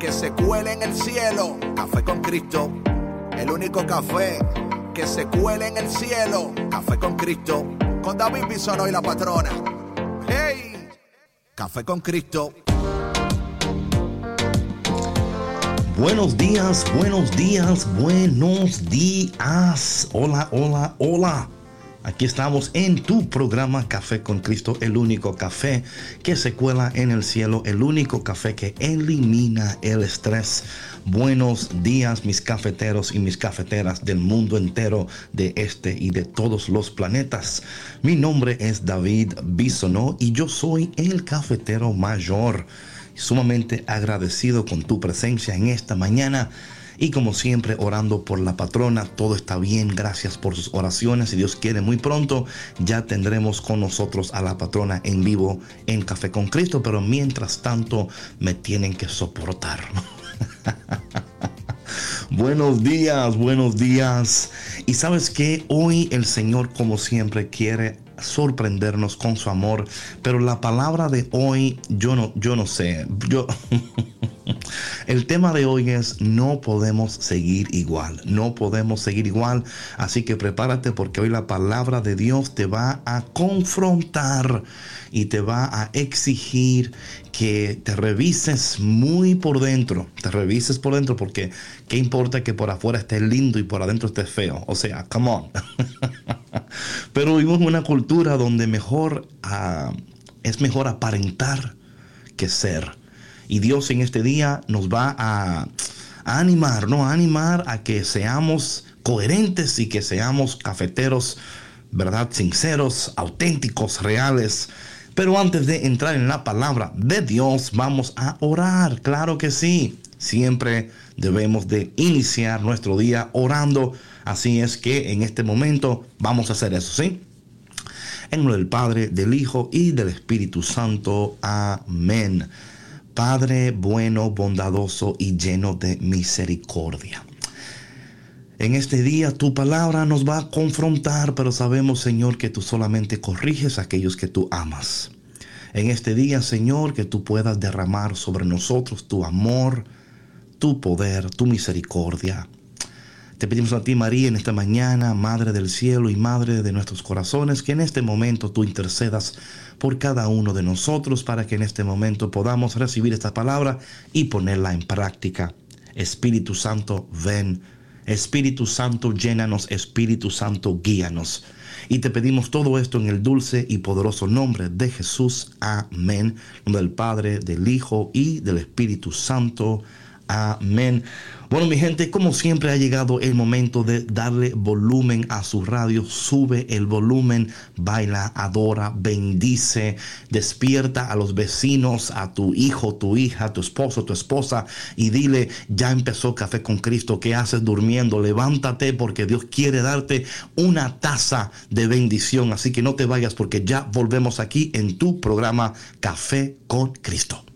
que se cuele en el cielo. Café con Cristo, el único café que se cuele en el cielo. Café con Cristo, con David Bisono y la patrona. ¡Hey! Café con Cristo. Buenos días, buenos días, buenos días. Hola, hola, hola. Aquí estamos en tu programa Café con Cristo, el único café que se cuela en el cielo, el único café que elimina el estrés. Buenos días mis cafeteros y mis cafeteras del mundo entero, de este y de todos los planetas. Mi nombre es David Bisonó y yo soy el cafetero mayor. Sumamente agradecido con tu presencia en esta mañana y como siempre, orando por la patrona, todo está bien, gracias por sus oraciones. Si Dios quiere, muy pronto ya tendremos con nosotros a la patrona en vivo en Café con Cristo, pero mientras tanto me tienen que soportar. buenos días, buenos días. Y sabes que hoy el Señor, como siempre, quiere sorprendernos con su amor, pero la palabra de hoy, yo no, yo no sé, yo... El tema de hoy es no podemos seguir igual, no podemos seguir igual, así que prepárate porque hoy la palabra de Dios te va a confrontar y te va a exigir que te revises muy por dentro, te revises por dentro porque qué importa que por afuera esté lindo y por adentro esté feo, o sea, come on. Pero vivimos en una cultura donde mejor uh, es mejor aparentar que ser. Y Dios en este día nos va a, animar, ¿no? A animar a que seamos coherentes y que seamos cafeteros, ¿verdad? Sinceros, auténticos, reales. Pero antes de entrar en la palabra de Dios, vamos a orar, claro que sí. Siempre debemos de iniciar nuestro día orando. Así es que en este momento vamos a hacer eso, ¿sí? En nombre del Padre, del Hijo y del Espíritu Santo. Amén. Padre bueno, bondadoso y lleno de misericordia. En este día tu palabra nos va a confrontar, pero sabemos, Señor, que tú solamente corriges a aquellos que tú amas. En este día, Señor, que tú puedas derramar sobre nosotros tu amor, tu poder, tu misericordia. Te pedimos a ti, María, en esta mañana, Madre del cielo y Madre de nuestros corazones, que en este momento tú intercedas por cada uno de nosotros para que en este momento podamos recibir esta palabra y ponerla en práctica. Espíritu Santo, ven. Espíritu Santo, llénanos. Espíritu Santo, guíanos. Y te pedimos todo esto en el dulce y poderoso nombre de Jesús. Amén. Del Padre, del Hijo y del Espíritu Santo. Amén. Bueno, mi gente, como siempre ha llegado el momento de darle volumen a su radio. Sube el volumen, baila, adora, bendice, despierta a los vecinos, a tu hijo, tu hija, tu esposo, tu esposa y dile, ya empezó Café con Cristo, ¿qué haces durmiendo? Levántate porque Dios quiere darte una taza de bendición. Así que no te vayas porque ya volvemos aquí en tu programa Café con Cristo.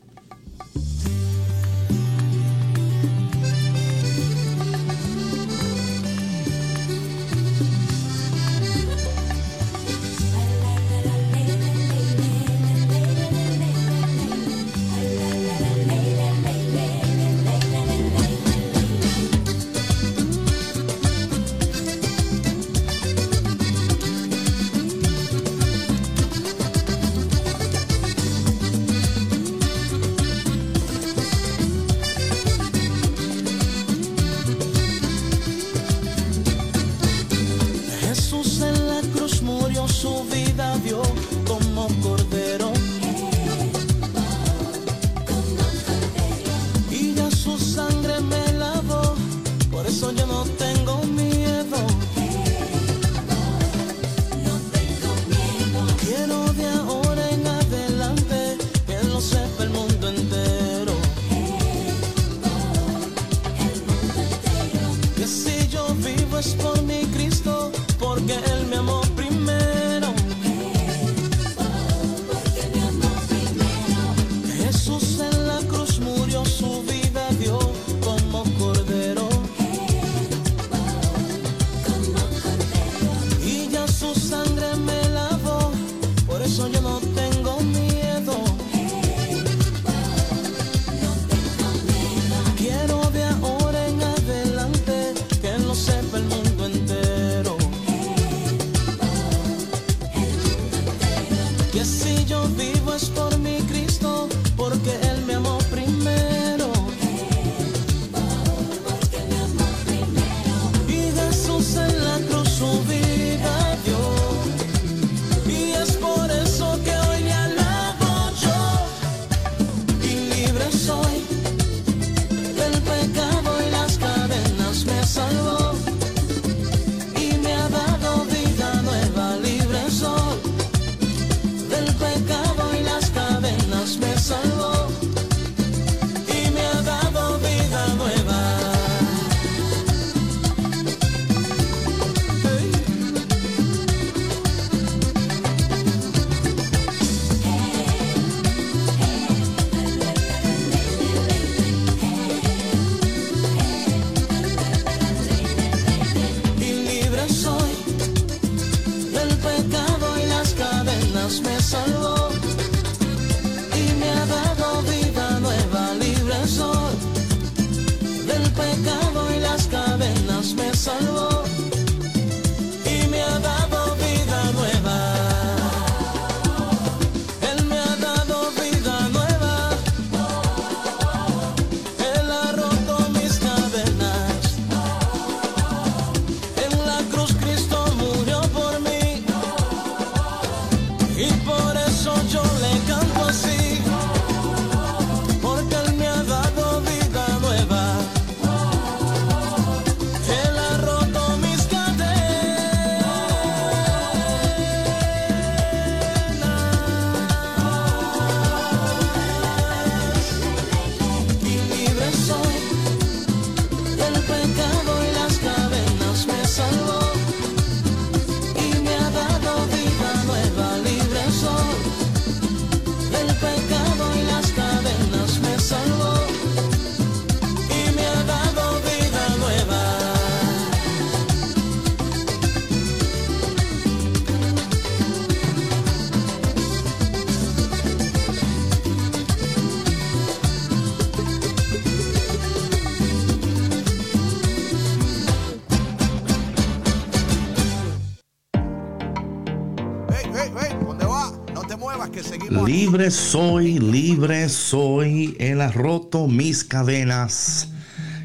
Soy, libre soy, Él ha roto mis cadenas.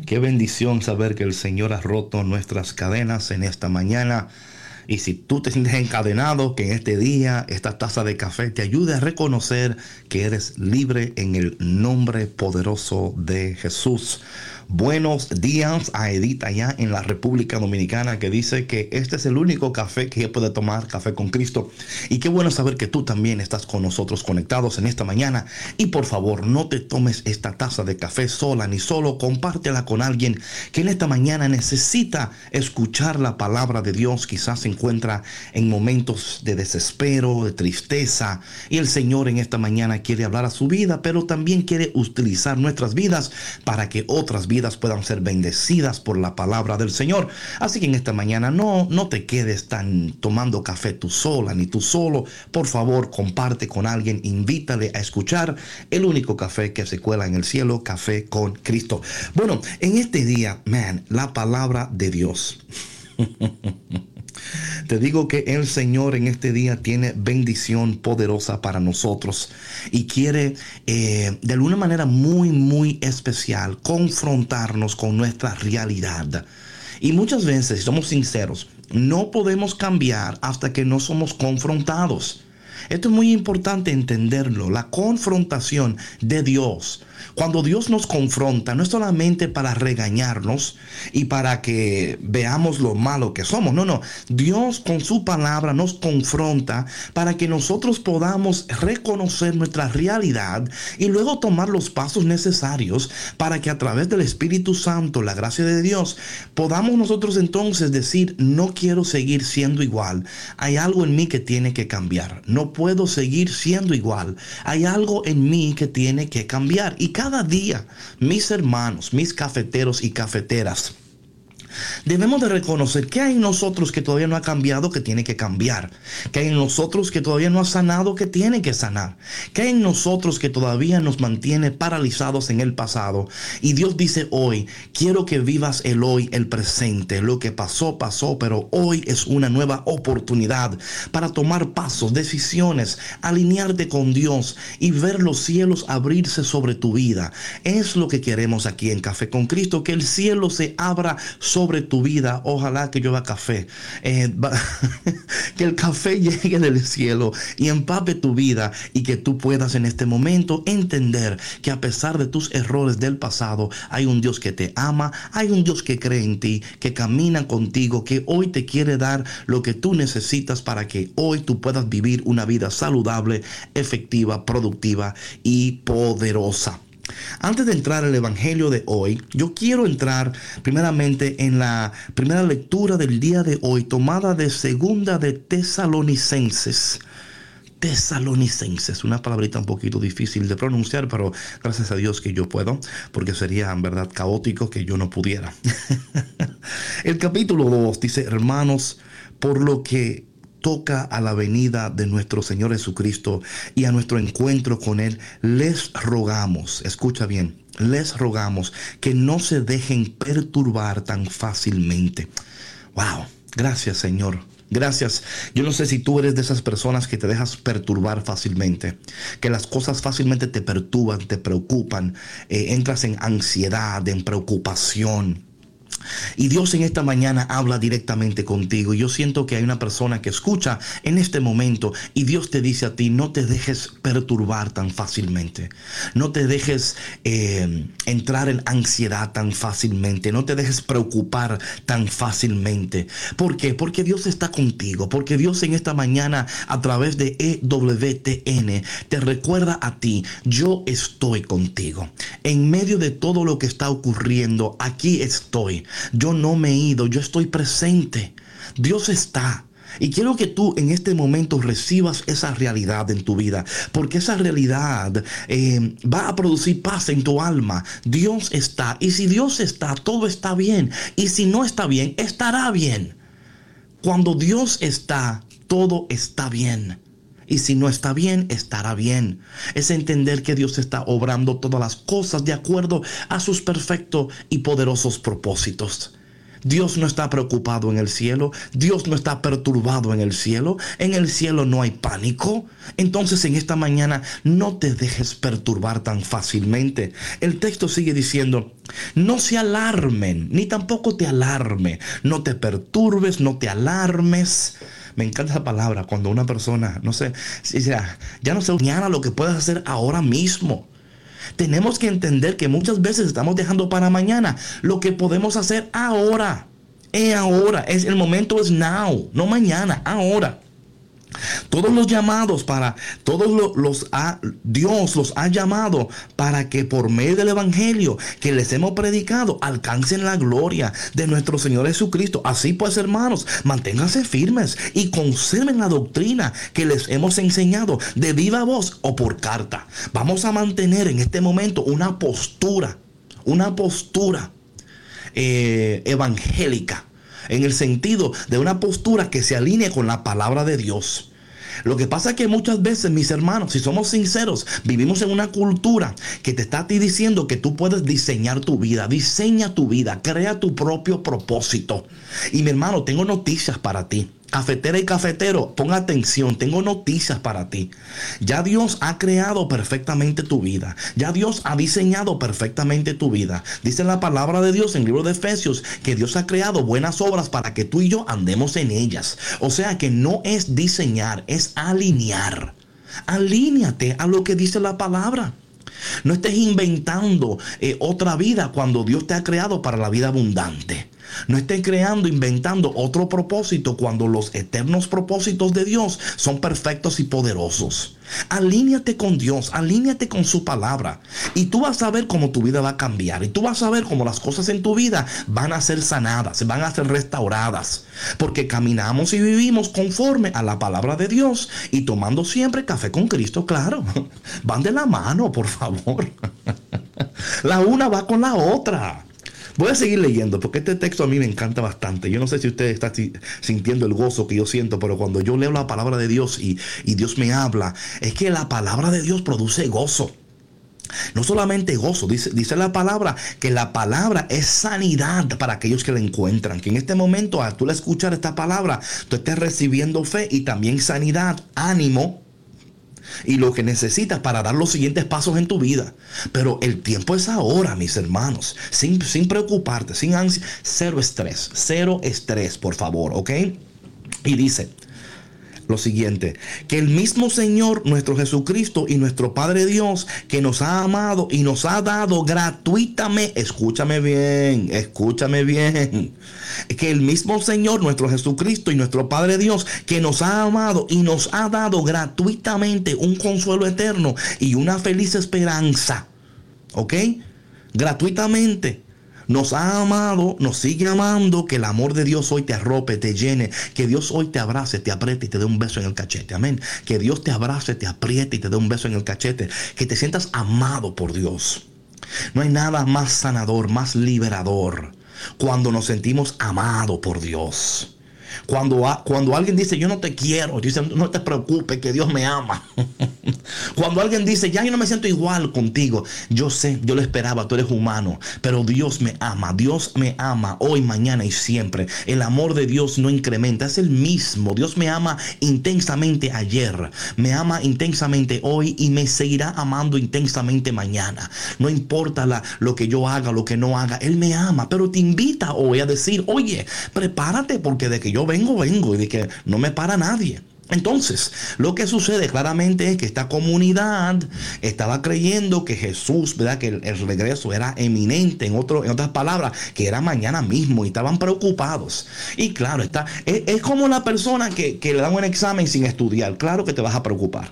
Qué bendición saber que el Señor ha roto nuestras cadenas en esta mañana. Y si tú te sientes encadenado, que en este día esta taza de café te ayude a reconocer que eres libre en el nombre poderoso de Jesús. Buenos días a Edith allá en la República Dominicana que dice que este es el único café que puede tomar, café con Cristo. Y qué bueno saber que tú también estás con nosotros conectados en esta mañana. Y por favor, no te tomes esta taza de café sola ni solo, compártela con alguien que en esta mañana necesita escuchar la palabra de Dios. Quizás se encuentra en momentos de desespero, de tristeza. Y el Señor en esta mañana quiere hablar a su vida, pero también quiere utilizar nuestras vidas para que otras vidas puedan ser bendecidas por la palabra del Señor. Así que en esta mañana no, no te quedes tan tomando café tú sola ni tú solo. Por favor, comparte con alguien, invítale a escuchar el único café que se cuela en el cielo, café con Cristo. Bueno, en este día, man, la palabra de Dios. Te digo que el Señor en este día tiene bendición poderosa para nosotros y quiere eh, de alguna manera muy, muy especial confrontarnos con nuestra realidad. Y muchas veces, si somos sinceros, no podemos cambiar hasta que no somos confrontados. Esto es muy importante entenderlo. La confrontación de Dios cuando Dios nos confronta, no es solamente para regañarnos y para que veamos lo malo que somos, no, no. Dios con su palabra nos confronta para que nosotros podamos reconocer nuestra realidad y luego tomar los pasos necesarios para que a través del Espíritu Santo, la gracia de Dios, podamos nosotros entonces decir, no quiero seguir siendo igual. Hay algo en mí que tiene que cambiar. No puedo seguir siendo igual. Hay algo en mí que tiene que cambiar. Y cada día, mis hermanos, mis cafeteros y cafeteras, Debemos de reconocer que hay en nosotros que todavía no ha cambiado, que tiene que cambiar. Que hay en nosotros que todavía no ha sanado, que tiene que sanar. Que hay en nosotros que todavía nos mantiene paralizados en el pasado. Y Dios dice hoy, quiero que vivas el hoy, el presente. Lo que pasó, pasó, pero hoy es una nueva oportunidad para tomar pasos, decisiones, alinearte con Dios y ver los cielos abrirse sobre tu vida. Es lo que queremos aquí en Café con Cristo, que el cielo se abra sobre tu vida. Ojalá que llueva café. Eh, que el café llegue del cielo y empape tu vida y que tú puedas en este momento entender que a pesar de tus errores del pasado, hay un Dios que te ama, hay un Dios que cree en ti, que camina contigo, que hoy te quiere dar lo que tú necesitas para que hoy tú puedas vivir una vida saludable, efectiva, productiva y poderosa. Antes de entrar al Evangelio de hoy, yo quiero entrar primeramente en la primera lectura del día de hoy, tomada de segunda de Tesalonicenses. Tesalonicenses, una palabrita un poquito difícil de pronunciar, pero gracias a Dios que yo puedo, porque sería en verdad caótico que yo no pudiera. El capítulo 2 dice, hermanos, por lo que toca a la venida de nuestro Señor Jesucristo y a nuestro encuentro con Él, les rogamos, escucha bien, les rogamos que no se dejen perturbar tan fácilmente. Wow, gracias Señor. Gracias. Yo no sé si tú eres de esas personas que te dejas perturbar fácilmente, que las cosas fácilmente te perturban, te preocupan, eh, entras en ansiedad, en preocupación. Y Dios en esta mañana habla directamente contigo. Yo siento que hay una persona que escucha en este momento y Dios te dice a ti, no te dejes perturbar tan fácilmente. No te dejes eh, entrar en ansiedad tan fácilmente. No te dejes preocupar tan fácilmente. ¿Por qué? Porque Dios está contigo. Porque Dios en esta mañana a través de EWTN te recuerda a ti, yo estoy contigo. En medio de todo lo que está ocurriendo, aquí estoy. Yo no me he ido, yo estoy presente. Dios está. Y quiero que tú en este momento recibas esa realidad en tu vida, porque esa realidad eh, va a producir paz en tu alma. Dios está, y si Dios está, todo está bien. Y si no está bien, estará bien. Cuando Dios está, todo está bien. Y si no está bien, estará bien. Es entender que Dios está obrando todas las cosas de acuerdo a sus perfectos y poderosos propósitos. Dios no está preocupado en el cielo, Dios no está perturbado en el cielo, en el cielo no hay pánico. Entonces en esta mañana no te dejes perturbar tan fácilmente. El texto sigue diciendo, no se alarmen, ni tampoco te alarme, no te perturbes, no te alarmes. Me encanta esa palabra cuando una persona, no sé, ya no sé mañana lo que puedes hacer ahora mismo. Tenemos que entender que muchas veces estamos dejando para mañana lo que podemos hacer ahora. Es ahora, es el momento es now, no mañana, ahora. Todos los llamados para, todos los, ha, Dios los ha llamado para que por medio del Evangelio que les hemos predicado alcancen la gloria de nuestro Señor Jesucristo. Así pues, hermanos, manténganse firmes y conserven la doctrina que les hemos enseñado de viva voz o por carta. Vamos a mantener en este momento una postura, una postura eh, evangélica en el sentido de una postura que se alinee con la palabra de Dios. Lo que pasa es que muchas veces, mis hermanos, si somos sinceros, vivimos en una cultura que te está a ti diciendo que tú puedes diseñar tu vida, diseña tu vida, crea tu propio propósito. Y mi hermano, tengo noticias para ti. Cafetera y cafetero, pon atención, tengo noticias para ti. Ya Dios ha creado perfectamente tu vida. Ya Dios ha diseñado perfectamente tu vida. Dice la palabra de Dios en el libro de Efesios que Dios ha creado buenas obras para que tú y yo andemos en ellas. O sea que no es diseñar, es alinear. Alíñate a lo que dice la palabra. No estés inventando eh, otra vida cuando Dios te ha creado para la vida abundante. No estés creando, inventando otro propósito cuando los eternos propósitos de Dios son perfectos y poderosos. Alíñate con Dios, alíñate con su palabra. Y tú vas a ver cómo tu vida va a cambiar. Y tú vas a ver cómo las cosas en tu vida van a ser sanadas, van a ser restauradas. Porque caminamos y vivimos conforme a la palabra de Dios. Y tomando siempre café con Cristo, claro. Van de la mano, por favor. La una va con la otra. Voy a seguir leyendo porque este texto a mí me encanta bastante. Yo no sé si usted está sintiendo el gozo que yo siento, pero cuando yo leo la palabra de Dios y, Dios me habla, es que la palabra de Dios produce gozo. No solamente gozo, dice, dice, la palabra que la palabra es sanidad para aquellos que la encuentran. Que en este momento, al tú escuchar esta palabra, tú estés recibiendo fe y también sanidad, ánimo, y lo que necesitas para dar los siguientes pasos en tu vida. Pero el tiempo es ahora, mis hermanos. Sin, sin preocuparte, sin ansia, cero estrés, cero estrés, por favor, ¿ok? Y dice, lo siguiente, que el mismo Señor, nuestro Jesucristo y nuestro Padre Dios, que nos ha amado y nos ha dado gratuitamente, escúchame bien, escúchame bien, que el mismo Señor, nuestro Jesucristo y nuestro Padre Dios, que nos ha amado y nos ha dado gratuitamente un consuelo eterno y una feliz esperanza, ¿ok? Gratuitamente nos ha amado, nos sigue amando, que el amor de Dios hoy te arrope, te llene, que Dios hoy te abrace, te apriete y te dé un beso en el cachete. Amén. Que Dios te abrace, te apriete y te dé un beso en el cachete. Que te sientas amado por Dios. No hay nada más sanador, más liberador cuando nos sentimos amados por Dios. Cuando, cuando alguien dice yo no te quiero, dice no te preocupes que Dios me ama. cuando alguien dice ya yo no me siento igual contigo, yo sé, yo lo esperaba, tú eres humano, pero Dios me ama, Dios me ama hoy, mañana y siempre. El amor de Dios no incrementa, es el mismo. Dios me ama intensamente ayer, me ama intensamente hoy y me seguirá amando intensamente mañana. No importa la, lo que yo haga, lo que no haga, Él me ama, pero te invita hoy a decir, oye, prepárate porque de que yo vengo, vengo y de que no me para nadie. Entonces, lo que sucede claramente es que esta comunidad estaba creyendo que Jesús, ¿verdad? Que el, regreso era eminente, en, otro, en otras palabras, que era mañana mismo y estaban preocupados. Y claro, está, es, como la persona que, que le dan un examen sin estudiar. Claro que te vas a preocupar.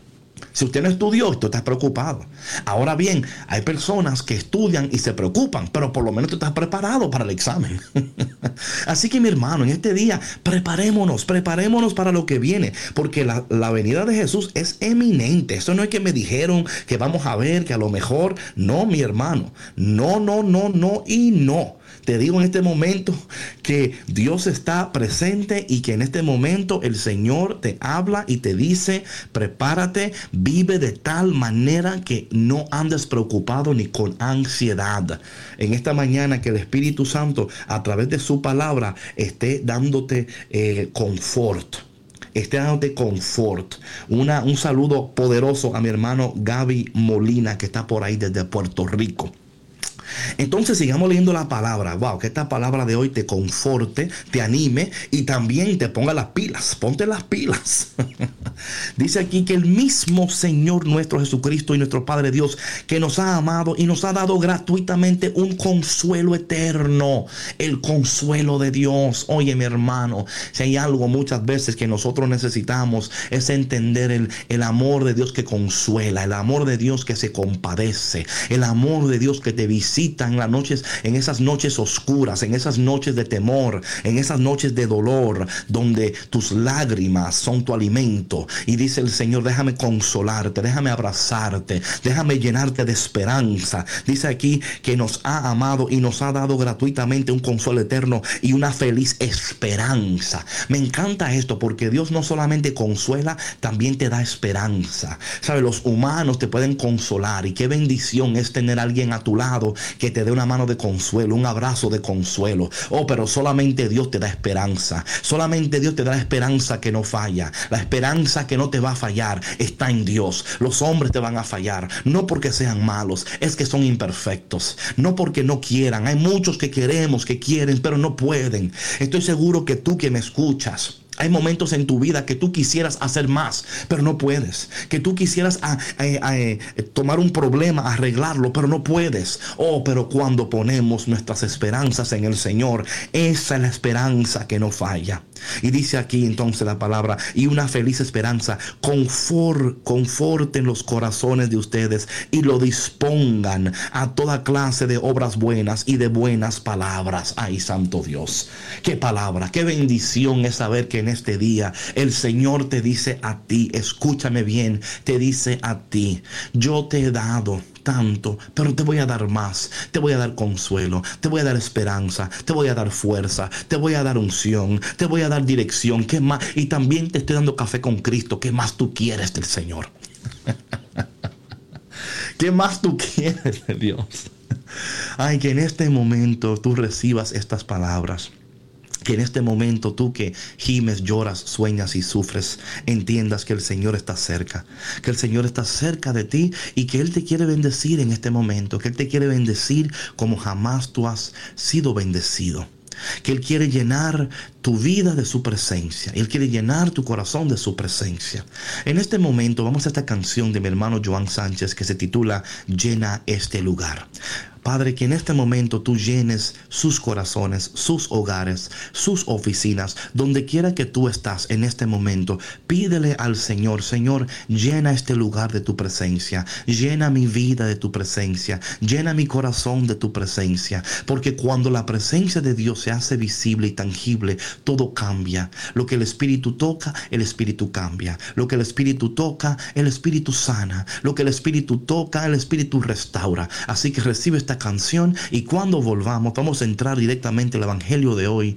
Si usted no estudió, tú estás preocupado. Ahora bien, hay personas que estudian y se preocupan, pero por lo menos tú estás preparado para el examen. Así que mi hermano, en este día, preparémonos, preparémonos para lo que viene, porque la, la venida de Jesús es eminente. Eso no es que me dijeron que vamos a ver, que a lo mejor, no, mi hermano. No, no, no, no y no. Te digo en este momento que Dios está presente y que en este momento el Señor te habla y te dice, prepárate, vive de tal manera que no andes preocupado ni con ansiedad. En esta mañana que el Espíritu Santo a través de su palabra esté dándote eh, confort esté dándote confort. Una, un saludo poderoso a mi hermano Gaby Molina que está por ahí desde Puerto Rico. Entonces sigamos leyendo la palabra. Wow, que esta palabra de hoy te conforte, te anime y también te ponga las pilas. Ponte las pilas. Dice aquí que el mismo Señor nuestro Jesucristo y nuestro Padre Dios que nos ha amado y nos ha dado gratuitamente un consuelo eterno. El consuelo de Dios. Oye mi hermano, si hay algo muchas veces que nosotros necesitamos es entender el, el amor de Dios que consuela, el amor de Dios que se compadece, el amor de Dios que te visita en las noches, en esas noches oscuras, en esas noches de temor, en esas noches de dolor, donde tus lágrimas son tu alimento. Y dice el Señor, déjame consolarte, déjame abrazarte, déjame llenarte de esperanza. Dice aquí que nos ha amado y nos ha dado gratuitamente un consuelo eterno y una feliz esperanza. Me encanta esto porque Dios no solamente consuela, también te da esperanza. Sabe, los humanos te pueden consolar y qué bendición es tener a alguien a tu lado que te dé una mano de consuelo, un abrazo de consuelo. Oh, pero solamente Dios te da esperanza. Solamente Dios te da la esperanza que no falla. La esperanza que no te va a fallar está en Dios. Los hombres te van a fallar. No porque sean malos, es que son imperfectos. No porque no quieran. Hay muchos que queremos, que quieren, pero no pueden. Estoy seguro que tú que me escuchas, hay momentos en tu vida que tú quisieras hacer más, pero no puedes. Que tú quisieras ah, eh, eh, tomar un problema, arreglarlo, pero no puedes. Oh, pero cuando ponemos nuestras esperanzas en el Señor, esa es la esperanza que no falla. Y dice aquí entonces la palabra, y una feliz esperanza, confort, conforten los corazones de ustedes y lo dispongan a toda clase de obras buenas y de buenas palabras. Ay, Santo Dios, qué palabra, qué bendición es saber que en este día el Señor te dice a ti, escúchame bien, te dice a ti, yo te he dado tanto, pero te voy a dar más, te voy a dar consuelo, te voy a dar esperanza, te voy a dar fuerza, te voy a dar unción, te voy a dar dirección, ¿qué más? Y también te estoy dando café con Cristo, ¿qué más tú quieres del Señor? ¿Qué más tú quieres de Dios? Ay, que en este momento tú recibas estas palabras que en este momento tú que gimes, lloras, sueñas y sufres, entiendas que el Señor está cerca, que el Señor está cerca de ti y que Él te quiere bendecir en este momento, que Él te quiere bendecir como jamás tú has sido bendecido que Él quiere llenar tu vida de su presencia. Él quiere llenar tu corazón de su presencia. En este momento vamos a esta canción de mi hermano Joan Sánchez que se titula Llena este lugar. Padre, que en este momento tú llenes sus corazones, sus hogares, sus oficinas, donde quiera que tú estás en este momento. Pídele al Señor, Señor, llena este lugar de tu presencia, llena mi vida de tu presencia, llena mi corazón de tu presencia, porque cuando la presencia de Dios se hace visible y tangible, todo cambia. Lo que el Espíritu toca, el Espíritu cambia. Lo que el Espíritu toca, el Espíritu sana. Lo que el Espíritu toca, el Espíritu restaura. Así que recibe esta canción y cuando volvamos vamos a entrar directamente al Evangelio de hoy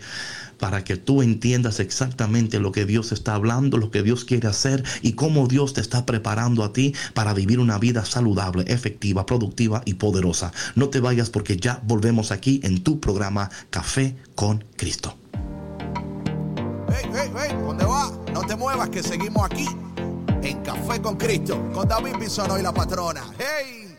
para que tú entiendas exactamente lo que Dios está hablando, lo que Dios quiere hacer y cómo Dios te está preparando a ti para vivir una vida saludable, efectiva, productiva y poderosa. No te vayas porque ya volvemos aquí en tu programa Café con Cristo. Hey, hey, hey, ¿dónde? No te muevas que seguimos aquí en Café con Cristo con David Bisono y la patrona. ¡Hey!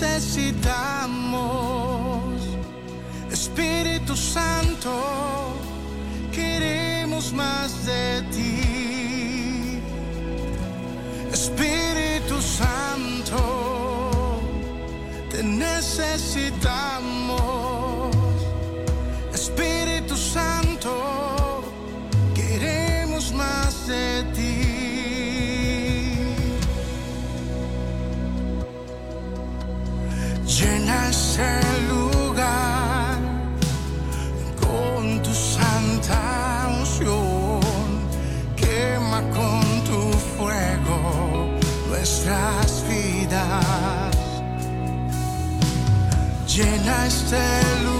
Necesitamos. Espíritu Santo, queremos más de ti. Espíritu Santo, te necesitamos. Llena este lugar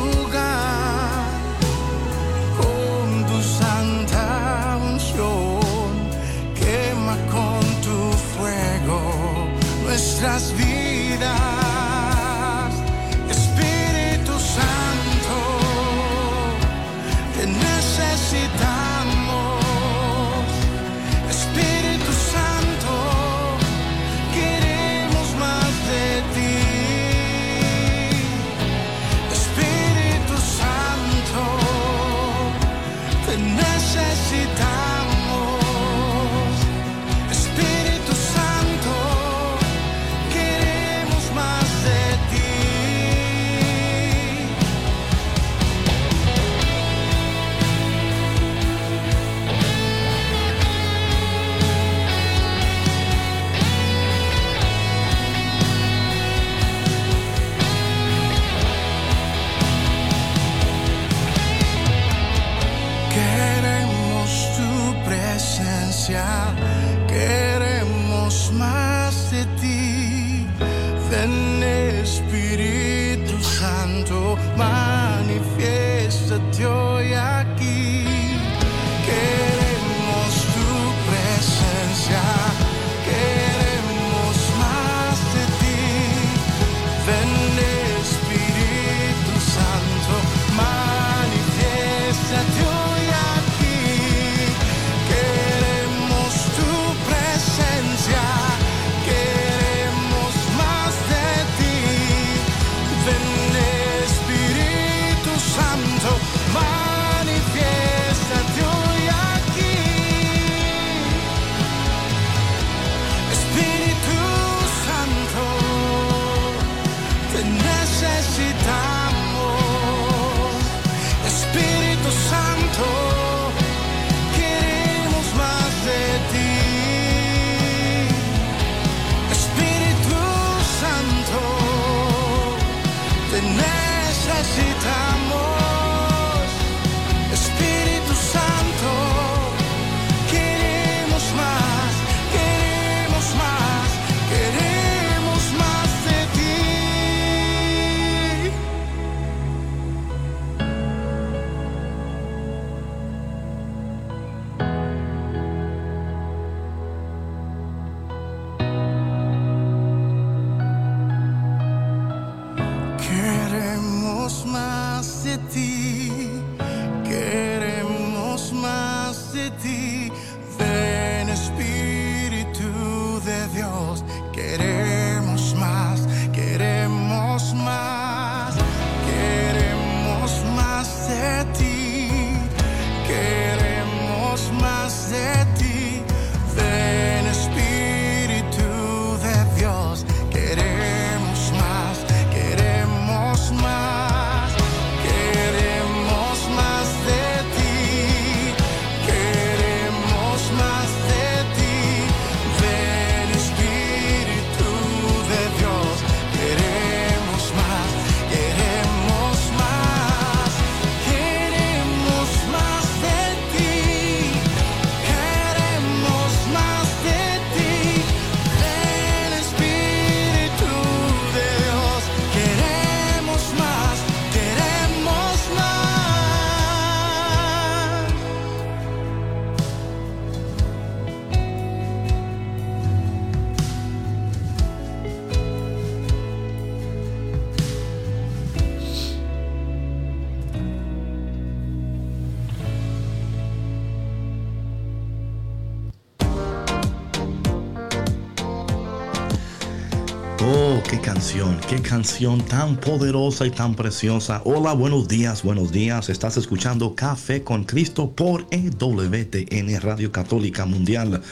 Qué canción, qué canción tan poderosa y tan preciosa. Hola, buenos días, buenos días. Estás escuchando Café con Cristo por EWTN Radio Católica Mundial,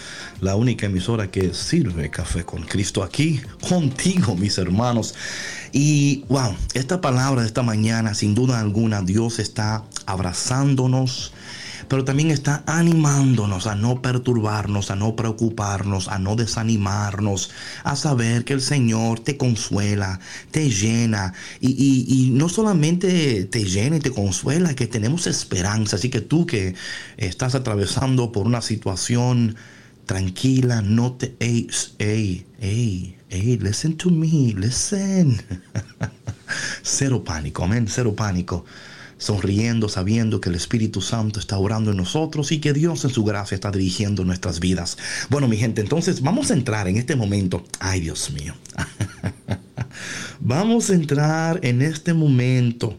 la única emisora que sirve Café con Cristo aquí contigo, mis hermanos. Y wow, esta palabra de esta mañana, sin duda alguna, Dios está abrazándonos pero también está animándonos a no perturbarnos, a no preocuparnos, a no desanimarnos, a saber que el Señor te consuela, te llena y, y- no solamente te llena y te consuela, que tenemos esperanza. Así que tú que estás atravesando por una situación tranquila, no te... Ey, ey, ey, ey, listen to me, listen. cero pánico, amén, cero pánico sonriendo, sabiendo que el Espíritu Santo está orando en nosotros y que Dios en su gracia está dirigiendo nuestras vidas. Bueno, mi gente, entonces vamos a entrar en este momento. Ay, Dios mío. vamos a entrar en este momento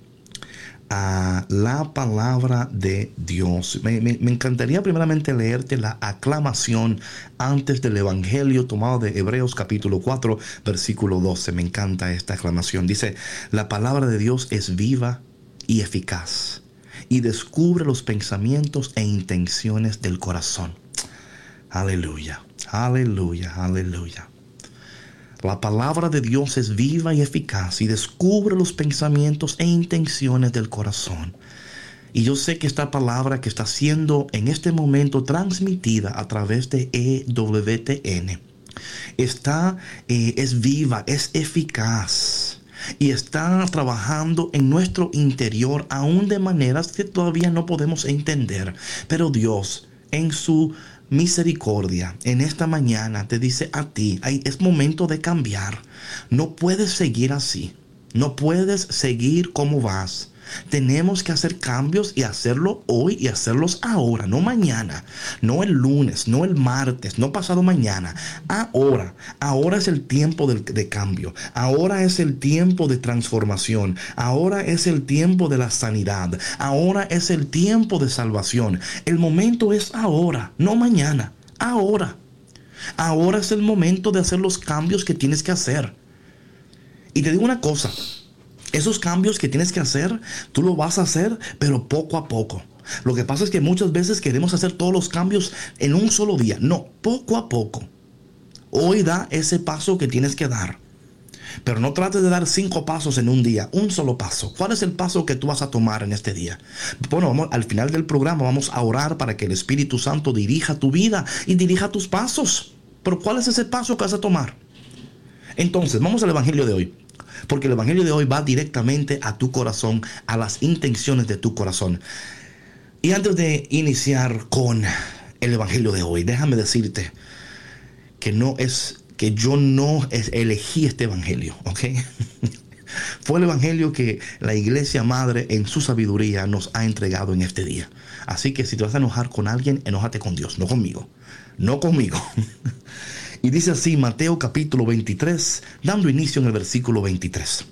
a la palabra de Dios. Me, encantaría primeramente leerte la aclamación antes del Evangelio tomado de Hebreos capítulo 4, versículo 12. Me encanta esta aclamación. Dice, la palabra de Dios es viva y eficaz y descubre los pensamientos e intenciones del corazón. Aleluya, aleluya, aleluya. La palabra de Dios es viva y eficaz y descubre los pensamientos e intenciones del corazón. Y yo sé que esta palabra que está siendo en este momento transmitida a través de EWTN está, eh, es viva, es eficaz y está trabajando en nuestro interior aún de maneras que todavía no podemos entender. Pero Dios, en su misericordia, en esta mañana te dice a ti, "Ay, es momento de cambiar. No puedes seguir así. No puedes seguir como vas. Tenemos que hacer cambios y hacerlo hoy y hacerlos ahora, no mañana, no el lunes, no el martes, no pasado mañana. Ahora, ahora es el tiempo del- de, cambio, ahora es el tiempo de transformación, ahora es el tiempo de la sanidad, ahora es el tiempo de salvación. El momento es ahora, no mañana, ahora. Ahora es el momento de hacer los cambios que tienes que hacer. Y te digo una cosa, esos cambios que tienes que hacer, tú lo vas a hacer, pero poco a poco. Lo que pasa es que muchas veces queremos hacer todos los cambios en un solo día. No, poco a poco. Hoy da ese paso que tienes que dar. Pero no trates de dar cinco pasos en un día, un solo paso. ¿Cuál es el paso que tú vas a tomar en este día? Bueno, vamos, al final del programa vamos a orar para que el Espíritu Santo dirija tu vida y dirija tus pasos. Pero ¿cuál es ese paso que vas a tomar? Entonces, vamos al Evangelio de hoy. Porque el Evangelio de hoy va directamente a tu corazón, a las intenciones de tu corazón. Y antes de iniciar con el Evangelio de hoy, déjame decirte que no es que yo no es- elegí este Evangelio, ¿ok? Fue el Evangelio que la Iglesia Madre en su sabiduría nos ha entregado en este día. Así que si te vas a enojar con alguien, enójate con Dios, no conmigo. No conmigo. Y dice así Mateo capítulo 23, dando inicio en el versículo 23.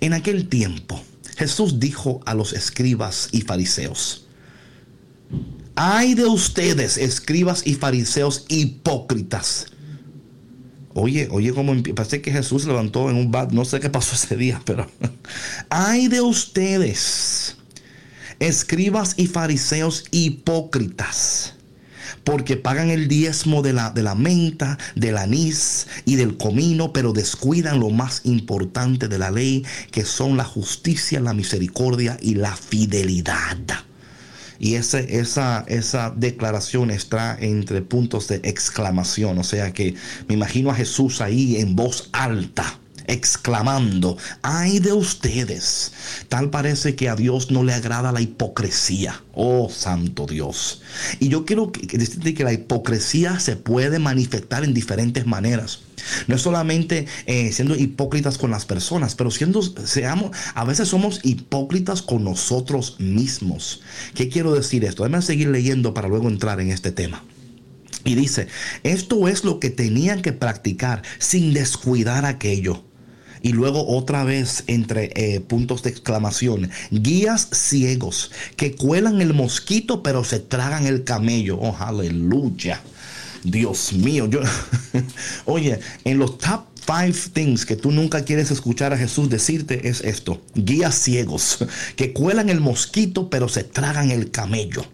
En aquel tiempo Jesús dijo a los escribas y fariseos, ay de ustedes, escribas y fariseos hipócritas. Oye, oye, como parece que Jesús levantó en un bad, no sé qué pasó ese día, pero ay de ustedes, escribas y fariseos hipócritas porque pagan el diezmo de la, de la menta, del anís y del comino, pero descuidan lo más importante de la ley, que son la justicia, la misericordia y la fidelidad. Y ese, esa, esa declaración está entre puntos de exclamación. O sea que me imagino a Jesús ahí en voz alta exclamando, ay de ustedes. Tal parece que a Dios no le agrada la hipocresía. Oh, santo Dios. Y yo quiero decirte que la hipocresía se puede manifestar en diferentes maneras. No es solamente eh, siendo hipócritas con las personas, pero siendo, seamos, a veces somos hipócritas con nosotros mismos. ¿Qué quiero decir esto? Déjame seguir leyendo para luego entrar en este tema. Y dice, esto es lo que tenían que practicar sin descuidar aquello y luego otra vez entre eh, puntos de exclamación, guías ciegos que cuelan el mosquito pero se tragan el camello. Oh, aleluya. Dios mío, yo, oye, en los top five things que tú nunca quieres escuchar a Jesús decirte es esto, guías ciegos que cuelan el mosquito pero se tragan el camello.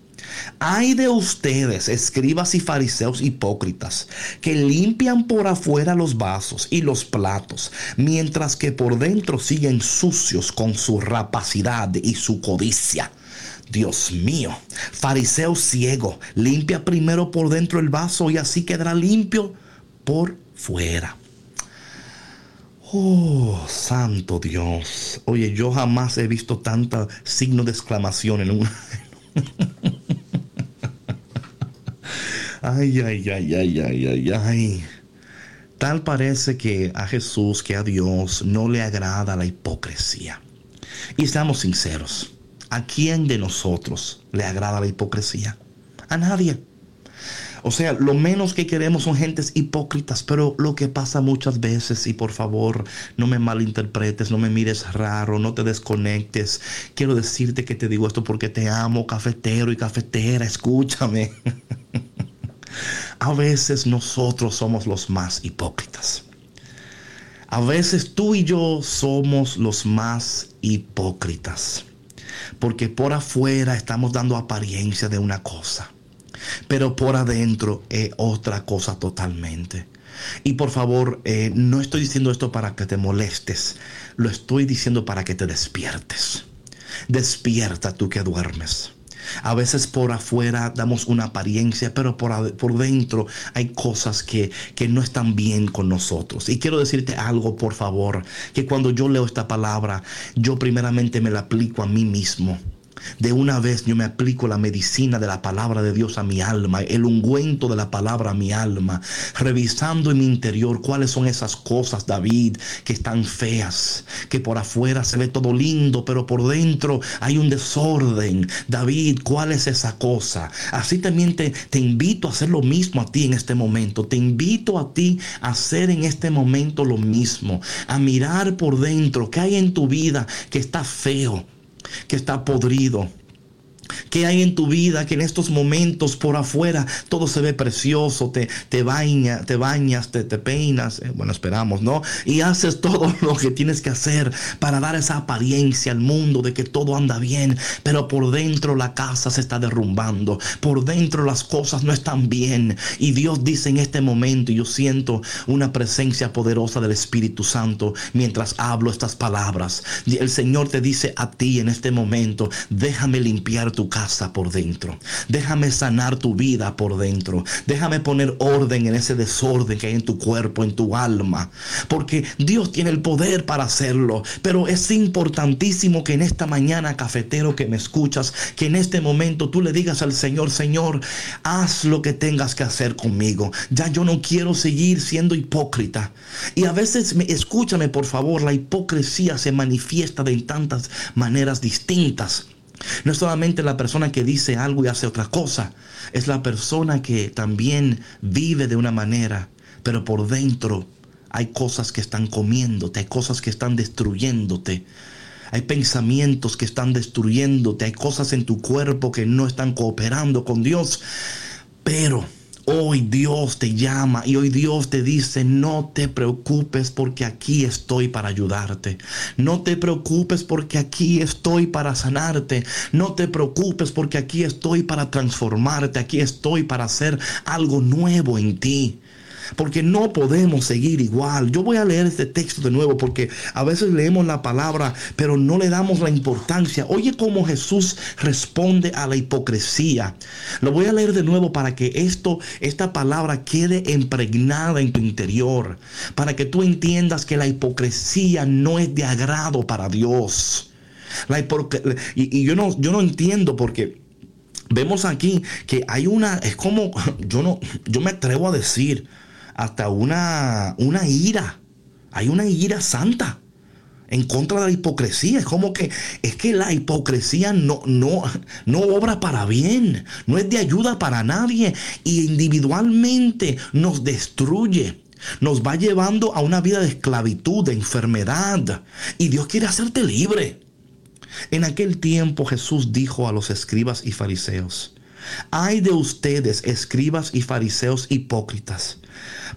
Hay de ustedes, escribas y fariseos hipócritas, que limpian por afuera los vasos y los platos, mientras que por dentro siguen sucios con su rapacidad y su codicia. Dios mío, fariseo ciego, limpia primero por dentro el vaso y así quedará limpio por fuera. Oh, santo Dios. Oye, yo jamás he visto tanta signo de exclamación en un... Ay, ay, ay, ay, ay, ay, ay. Tal parece que a Jesús, que a Dios, no le agrada la hipocresía. Y seamos sinceros, ¿a quién de nosotros le agrada la hipocresía? A nadie. O sea, lo menos que queremos son gentes hipócritas, pero lo que pasa muchas veces, y por favor, no me malinterpretes, no me mires raro, no te desconectes. Quiero decirte que te digo esto porque te amo, cafetero y cafetera, escúchame. A veces nosotros somos los más hipócritas. A veces tú y yo somos los más hipócritas. Porque por afuera estamos dando apariencia de una cosa. Pero por adentro es otra cosa totalmente. Y por favor, eh, no estoy diciendo esto para que te molestes. Lo estoy diciendo para que te despiertes. Despierta tú que duermes. A veces por afuera damos una apariencia, pero por, por dentro hay cosas que, que no están bien con nosotros. Y quiero decirte algo, por favor, que cuando yo leo esta palabra, yo primeramente me la aplico a mí mismo. De una vez yo me aplico la medicina de la palabra de Dios a mi alma, el ungüento de la palabra a mi alma, revisando en mi interior cuáles son esas cosas, David, que están feas, que por afuera se ve todo lindo, pero por dentro hay un desorden. David, ¿cuál es esa cosa? Así también te, te invito a hacer lo mismo a ti en este momento. Te invito a ti a hacer en este momento lo mismo, a mirar por dentro qué hay en tu vida que está feo que está podrido. ¿Qué hay en tu vida que en estos momentos por afuera todo se ve precioso? Te, te, baña, te bañas, te, te peinas, eh, bueno, esperamos, ¿no? Y haces todo lo que tienes que hacer para dar esa apariencia al mundo de que todo anda bien, pero por dentro la casa se está derrumbando, por dentro las cosas no están bien. Y Dios dice en este momento, y yo siento una presencia poderosa del Espíritu Santo mientras hablo estas palabras. El Señor te dice a ti en este momento, déjame limpiar tu casa por dentro. Déjame sanar tu vida por dentro. Déjame poner orden en ese desorden que hay en tu cuerpo, en tu alma. Porque Dios tiene el poder para hacerlo. Pero es importantísimo que en esta mañana, cafetero que me escuchas, que en este momento tú le digas al Señor, Señor, haz lo que tengas que hacer conmigo. Ya yo no quiero seguir siendo hipócrita. Y a veces, escúchame por favor, la hipocresía se manifiesta de tantas maneras distintas. No es solamente la persona que dice algo y hace otra cosa, es la persona que también vive de una manera, pero por dentro hay cosas que están comiéndote, hay cosas que están destruyéndote. Hay pensamientos que están destruyéndote. Hay cosas en tu cuerpo que no están cooperando con Dios. Pero Hoy Dios te llama y hoy Dios te dice, no te preocupes porque aquí estoy para ayudarte. No te preocupes porque aquí estoy para sanarte. No te preocupes porque aquí estoy para transformarte. Aquí estoy para hacer algo nuevo en ti porque no podemos seguir igual. Yo voy a leer este texto de nuevo porque a veces leemos la palabra, pero no le damos la importancia. Oye cómo Jesús responde a la hipocresía. Lo voy a leer de nuevo para que esto, esta palabra quede impregnada en tu interior, para que tú entiendas que la hipocresía no es de agrado para Dios. Y, y yo no, yo no entiendo porque vemos aquí que hay una, es como, yo no, yo me atrevo a decir, hasta una, una ira. Hay una ira santa en contra de la hipocresía. Es como que es que la hipocresía no, no, no obra para bien, no es de ayuda para nadie y individualmente nos destruye. Nos va llevando a una vida de esclavitud, de enfermedad. Y Dios quiere hacerte libre. En aquel tiempo Jesús dijo a los escribas y fariseos, hay de ustedes, escribas y fariseos hipócritas,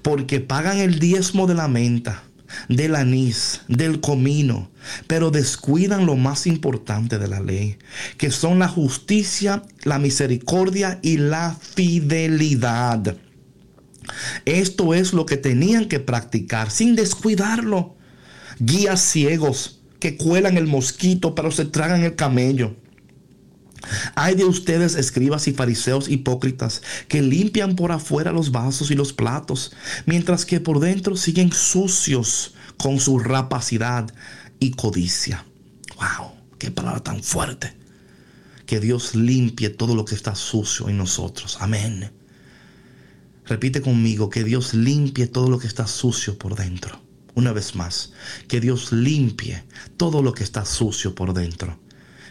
porque pagan el diezmo de la menta, del anís, del comino, pero descuidan lo más importante de la ley, que son la justicia, la misericordia y la fidelidad. Esto es lo que tenían que practicar sin descuidarlo. Guías ciegos que cuelan el mosquito pero se tragan el camello. Hay de ustedes, escribas y fariseos hipócritas, que limpian por afuera los vasos y los platos, mientras que por dentro siguen sucios con su rapacidad y codicia. ¡Wow! ¡Qué palabra tan fuerte! Que Dios limpie todo lo que está sucio en nosotros. Amén. Repite conmigo, que Dios limpie todo lo que está sucio por dentro. Una vez más, que Dios limpie todo lo que está sucio por dentro.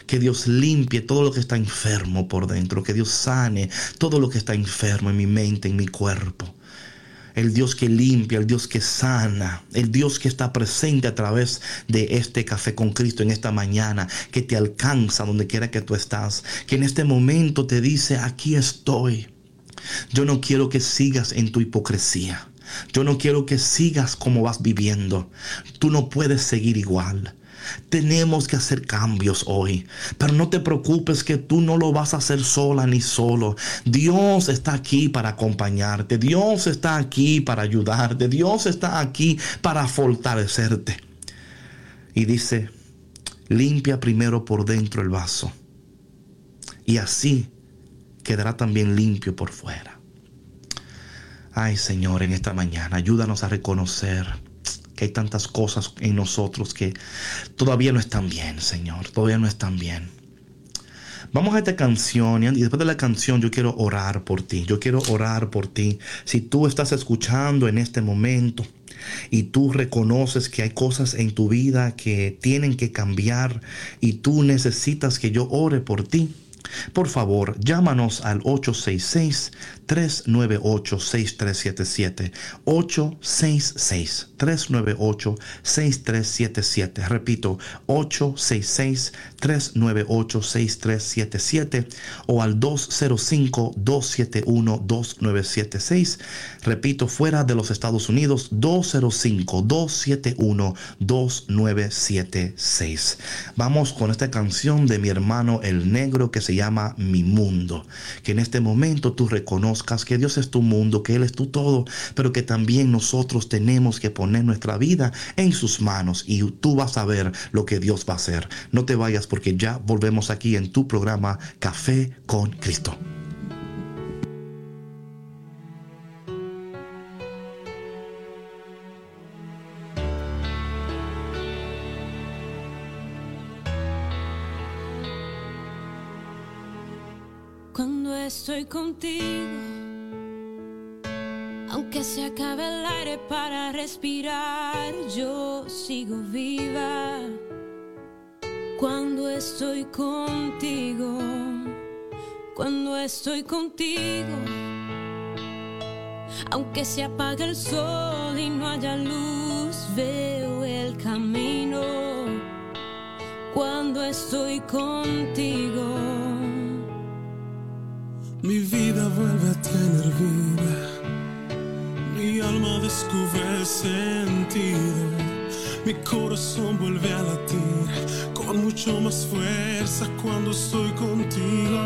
Que Dios limpie todo lo que está enfermo por dentro. Que Dios sane todo lo que está enfermo en mi mente, en mi cuerpo. El Dios que limpia, el Dios que sana, el Dios que está presente a través de este café con Cristo en esta mañana, que te alcanza donde quiera que tú estás, que en este momento te dice, aquí estoy. Yo no quiero que sigas en tu hipocresía. Yo no quiero que sigas como vas viviendo. Tú no puedes seguir igual. Tenemos que hacer cambios hoy. Pero no te preocupes que tú no lo vas a hacer sola ni solo. Dios está aquí para acompañarte. Dios está aquí para ayudarte. Dios está aquí para fortalecerte. Y dice, limpia primero por dentro el vaso. Y así quedará también limpio por fuera. Ay Señor, en esta mañana, ayúdanos a reconocer que hay tantas cosas en nosotros que todavía no están bien, Señor, todavía no están bien. Vamos a esta canción y después de la canción yo quiero orar por ti, yo quiero orar por ti. Si tú estás escuchando en este momento y tú reconoces que hay cosas en tu vida que tienen que cambiar y tú necesitas que yo ore por ti, por favor, llámanos al 866-398-6377. 866-398-6377. Repito, 866-398-6377 o al 205-271-2976. Repito, fuera de los Estados Unidos, 205-271-2976. Vamos con esta canción de mi hermano el negro que se llama mi mundo. Que en este momento tú reconozcas que Dios es tu mundo, que Él es tu todo, pero que también nosotros tenemos que poner nuestra vida en sus manos y tú vas a ver lo que Dios va a hacer. No te vayas porque ya volvemos aquí en tu programa Café con Cristo. estoy contigo. Aunque se acabe el aire para respirar, yo sigo viva. Estoy contigo, cuando estoy contigo. Aunque se apague el sol y no haya luz, veo el camino cuando estoy contigo. Mi vida vuelve a tener vida, mi alma descubre sentido, mi corazón vuelve a latir con mucho más fuerza cuando estoy contigo.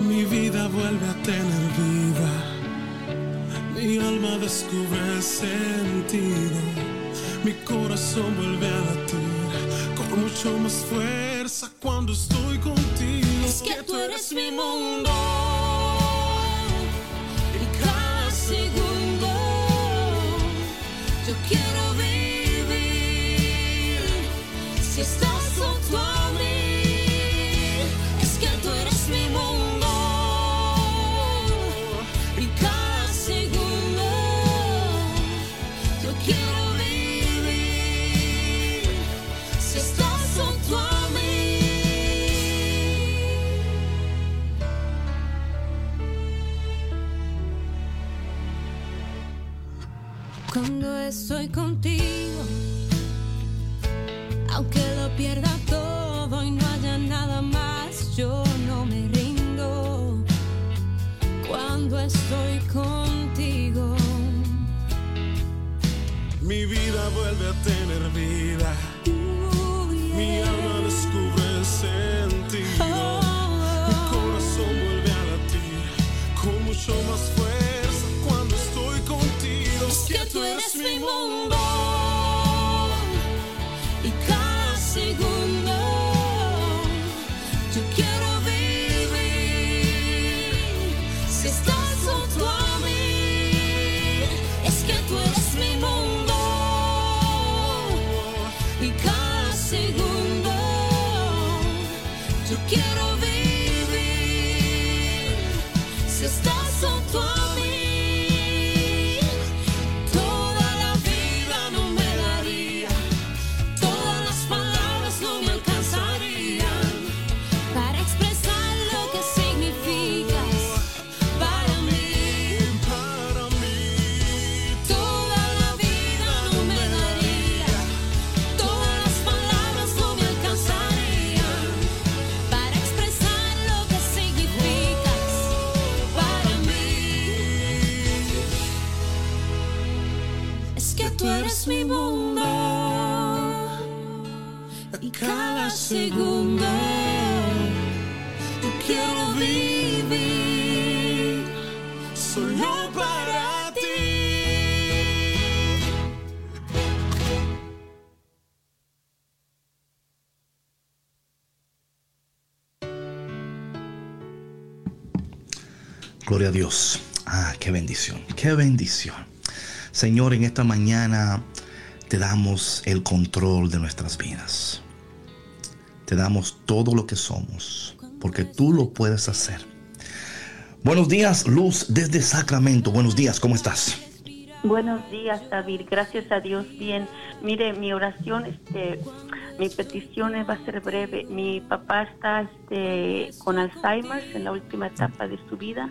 Mi vida vuelve a tener vida, mi alma descubre sentido, mi corazón vuelve a latir con mucho más fuerza cuando estoy contigo. Es que tú eres mi mundo. Cuando estoy contigo, aunque lo pierda todo y no haya nada más, yo no me rindo. Cuando estoy contigo, Mi vida vuelve a tener vida, y cada segundo yo quiero vivir solo para ti. Gloria a Dios. Ah, qué bendición, qué bendición. Señor, en esta mañana te damos el control de nuestras vidas. Te damos todo lo que somos, porque tú lo puedes hacer. Buenos días, Luz, desde Sacramento. Buenos días, ¿cómo estás? Buenos días, David. Gracias a Dios, bien. Mire, mi oración, este, mi petición va a ser breve. Mi papá está este, con Alzheimer en la última etapa de su vida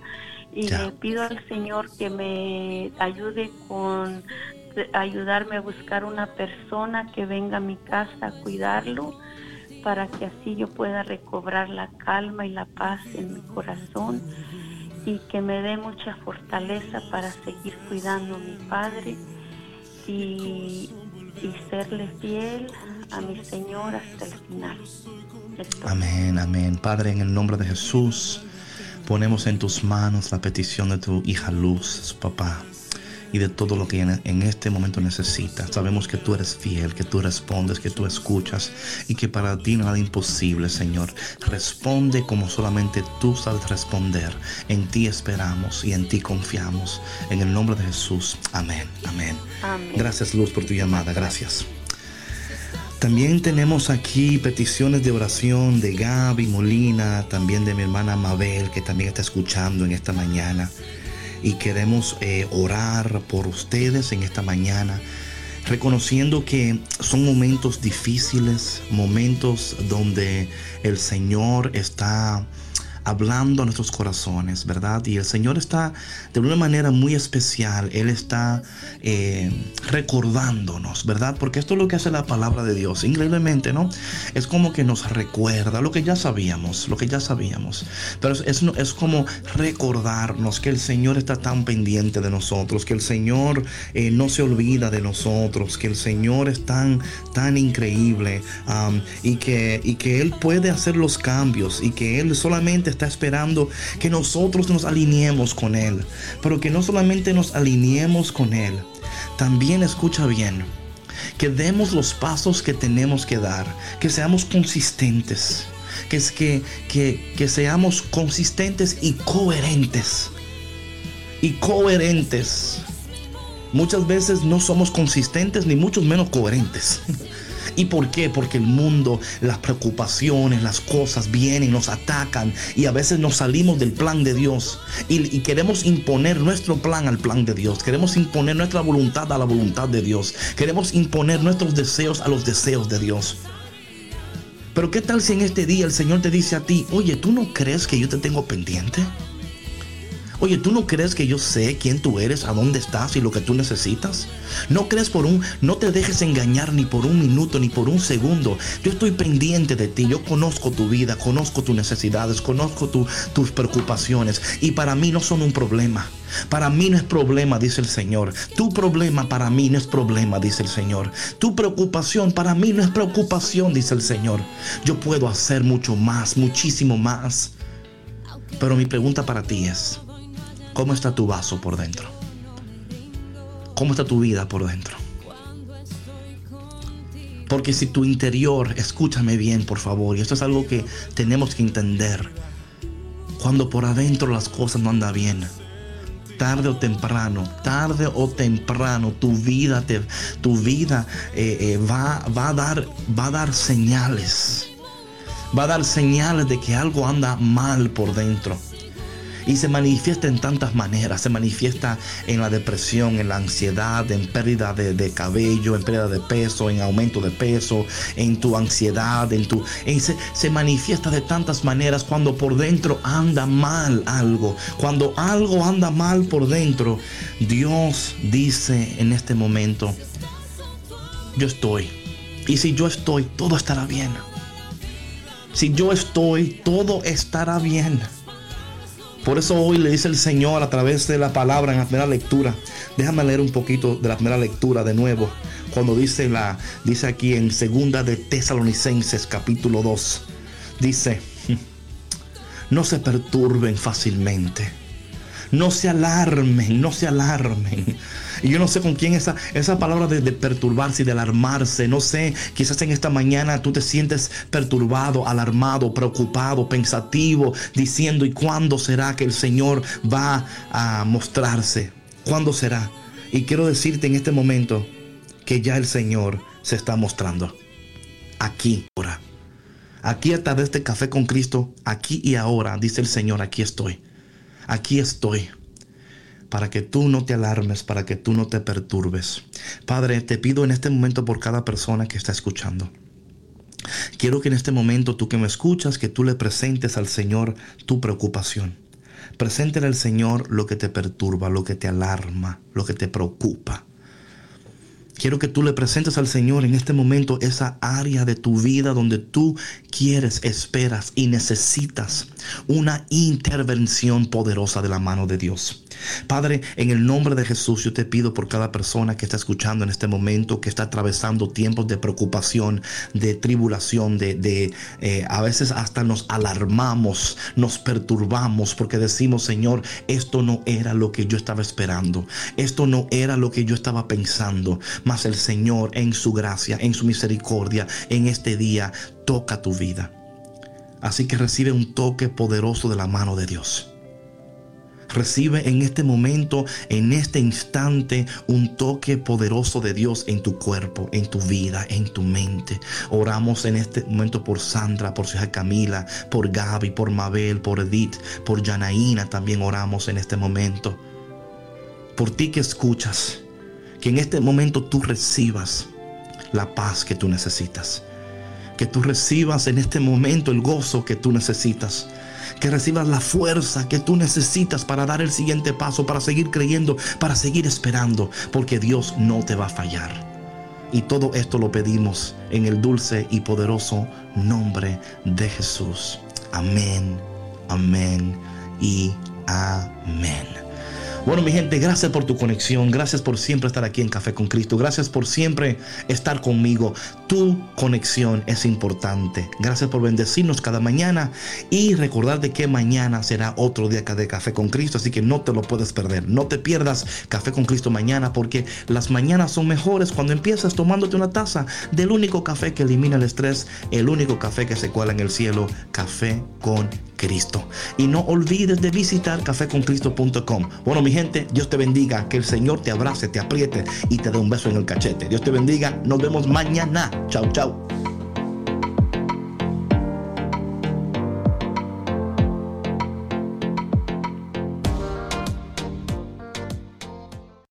y Ya. le pido al Señor que me ayude con ayudarme a buscar una persona que venga a mi casa a cuidarlo para que así yo pueda recobrar la calma y la paz en mi corazón y que me dé mucha fortaleza para seguir cuidando a mi padre y, y serle fiel a mi Señor hasta el final. Amén, amén. Padre, en el nombre de Jesús, ponemos en tus manos la petición de tu hija Luz, su papá, y de todo lo que en, este momento necesita. Sabemos que tú eres fiel, que tú respondes, que tú escuchas y que para ti nada imposible, Señor. Responde como solamente tú sabes responder. En ti esperamos y en ti confiamos. En el nombre de Jesús. Amén, amén. Amén. Gracias, Luz, por tu llamada. Gracias. También tenemos aquí peticiones de oración de Gaby Molina, también de mi hermana Mabel, que también está escuchando en esta mañana. Y queremos eh, orar por ustedes en esta mañana, reconociendo que son momentos difíciles, momentos donde el Señor está hablando a nuestros corazones, ¿verdad? Y el Señor está de una manera muy especial, Él está eh, recordándonos, ¿verdad? Porque esto es lo que hace la palabra de Dios, increíblemente, ¿no? Es como que nos recuerda lo que ya sabíamos, lo que ya sabíamos, pero es, es, como recordarnos que el Señor está tan pendiente de nosotros, que el Señor eh, no se olvida de nosotros, que el Señor es tan, tan increíble y, que, y que Él puede hacer los cambios y que Él solamente está esperando que nosotros nos alineemos con Él. Pero que no solamente nos alineemos con Él, también escucha bien, que demos los pasos que tenemos que dar, que seamos consistentes, que, es que, que, que seamos consistentes y coherentes. Y coherentes. Muchas veces no somos consistentes ni mucho menos coherentes. ¿Y por qué? Porque el mundo, las preocupaciones, las cosas vienen, nos atacan y a veces nos salimos del plan de Dios y, queremos imponer nuestro plan al plan de Dios. Queremos imponer nuestra voluntad a la voluntad de Dios. Queremos imponer nuestros deseos a los deseos de Dios. Pero ¿qué tal si en este día el Señor te dice a ti, oye, ¿tú no crees que yo te tengo pendiente? Oye, ¿tú no crees que yo sé quién tú eres, a dónde estás y lo que tú necesitas? No crees por un, no te dejes engañar ni por un minuto ni por un segundo. Yo estoy pendiente de ti, yo conozco tu vida, conozco tus necesidades, conozco tus preocupaciones y para mí no son un problema. Para mí no es problema, dice el Señor. Tu problema para mí no es problema, dice el Señor. Tu preocupación para mí no es preocupación, dice el Señor. Yo puedo hacer mucho más, muchísimo más. Pero mi pregunta para ti es, ¿Cómo está tu vaso por dentro? ¿Cómo está tu vida por dentro? Porque si tu interior, escúchame bien por favor, y esto es algo que tenemos que entender, cuando por adentro las cosas no andan bien, tarde o temprano, tarde o temprano, tu vida, te, tu vida eh, eh, va, va, a dar, va a dar señales, va a dar señales de que algo anda mal por dentro. Y se manifiesta en tantas maneras. Se manifiesta en la depresión, en la ansiedad, en pérdida de, cabello, en pérdida de peso, en aumento de peso, en tu ansiedad, en tu... se, se manifiesta de tantas maneras cuando por dentro anda mal algo. Cuando algo anda mal por dentro, Dios dice en este momento, yo estoy. Y si yo estoy, todo estará bien. Si yo estoy, todo estará bien. Por eso hoy le dice el Señor a través de la palabra en la primera lectura. Déjame leer un poquito de la primera lectura de nuevo. Cuando dice la dice aquí en segunda de Tesalonicenses capítulo 2. Dice, no se perturben fácilmente. No se alarmen, no se alarmen. Y yo no sé con quién esa, esa palabra de, perturbarse y de alarmarse. No sé, quizás en esta mañana tú te sientes perturbado, alarmado, preocupado, pensativo, diciendo, ¿y cuándo será que el Señor va a mostrarse? ¿Cuándo será? Y quiero decirte en este momento que ya el Señor se está mostrando. Aquí, ahora. Aquí a través de Café con Cristo, aquí y ahora, dice el Señor, aquí estoy. Aquí estoy para que tú no te alarmes, para que tú no te perturbes. Padre, te pido en este momento por cada persona que está escuchando. Quiero que en este momento tú que me escuchas, que tú le presentes al Señor tu preocupación. Preséntele al Señor lo que te perturba, lo que te alarma, lo que te preocupa. Quiero que tú le presentes al Señor en este momento esa área de tu vida donde tú quieres, esperas y necesitas una intervención poderosa de la mano de Dios. Padre, en el nombre de Jesús yo te pido por cada persona que está escuchando en este momento, que está atravesando tiempos de preocupación, de tribulación, de, eh, a veces hasta nos alarmamos, nos perturbamos porque decimos, Señor, esto no era lo que yo estaba esperando, esto no era lo que yo estaba pensando, mas el Señor en su gracia, en su misericordia, en este día, toca tu vida. Así que recibe un toque poderoso de la mano de Dios. Recibe en este momento, en este instante, un toque poderoso de Dios en tu cuerpo, en tu vida, en tu mente. Oramos en este momento por Sandra, por su hija Camila, por Gaby, por Mabel, por Edith, por Janaína. También oramos en este momento. Por ti que escuchas, que en este momento tú recibas la paz que tú necesitas. Que tú recibas en este momento el gozo que tú necesitas que recibas la fuerza que tú necesitas para dar el siguiente paso, para seguir creyendo, para seguir esperando, porque Dios no te va a fallar. Y todo esto lo pedimos en el dulce y poderoso nombre de Jesús. Amén, amén y amén. Bueno, mi gente, gracias por tu conexión. Gracias por siempre estar aquí en Café con Cristo. Gracias por siempre estar conmigo. Tu conexión es importante. Gracias por bendecirnos cada mañana y recordar de que mañana será otro día de Café con Cristo. Así que no te lo puedes perder. No te pierdas Café con Cristo mañana porque las mañanas son mejores cuando empiezas tomándote una taza del único café que elimina el estrés, el único café que se cuela en el cielo. Café con Cristo. Y no olvides de visitar caféconcristo.com. Bueno, mi gente, Dios te bendiga, que el Señor te abrace, te apriete y te dé un beso en el cachete. Dios te bendiga, nos vemos mañana. Chao, chao.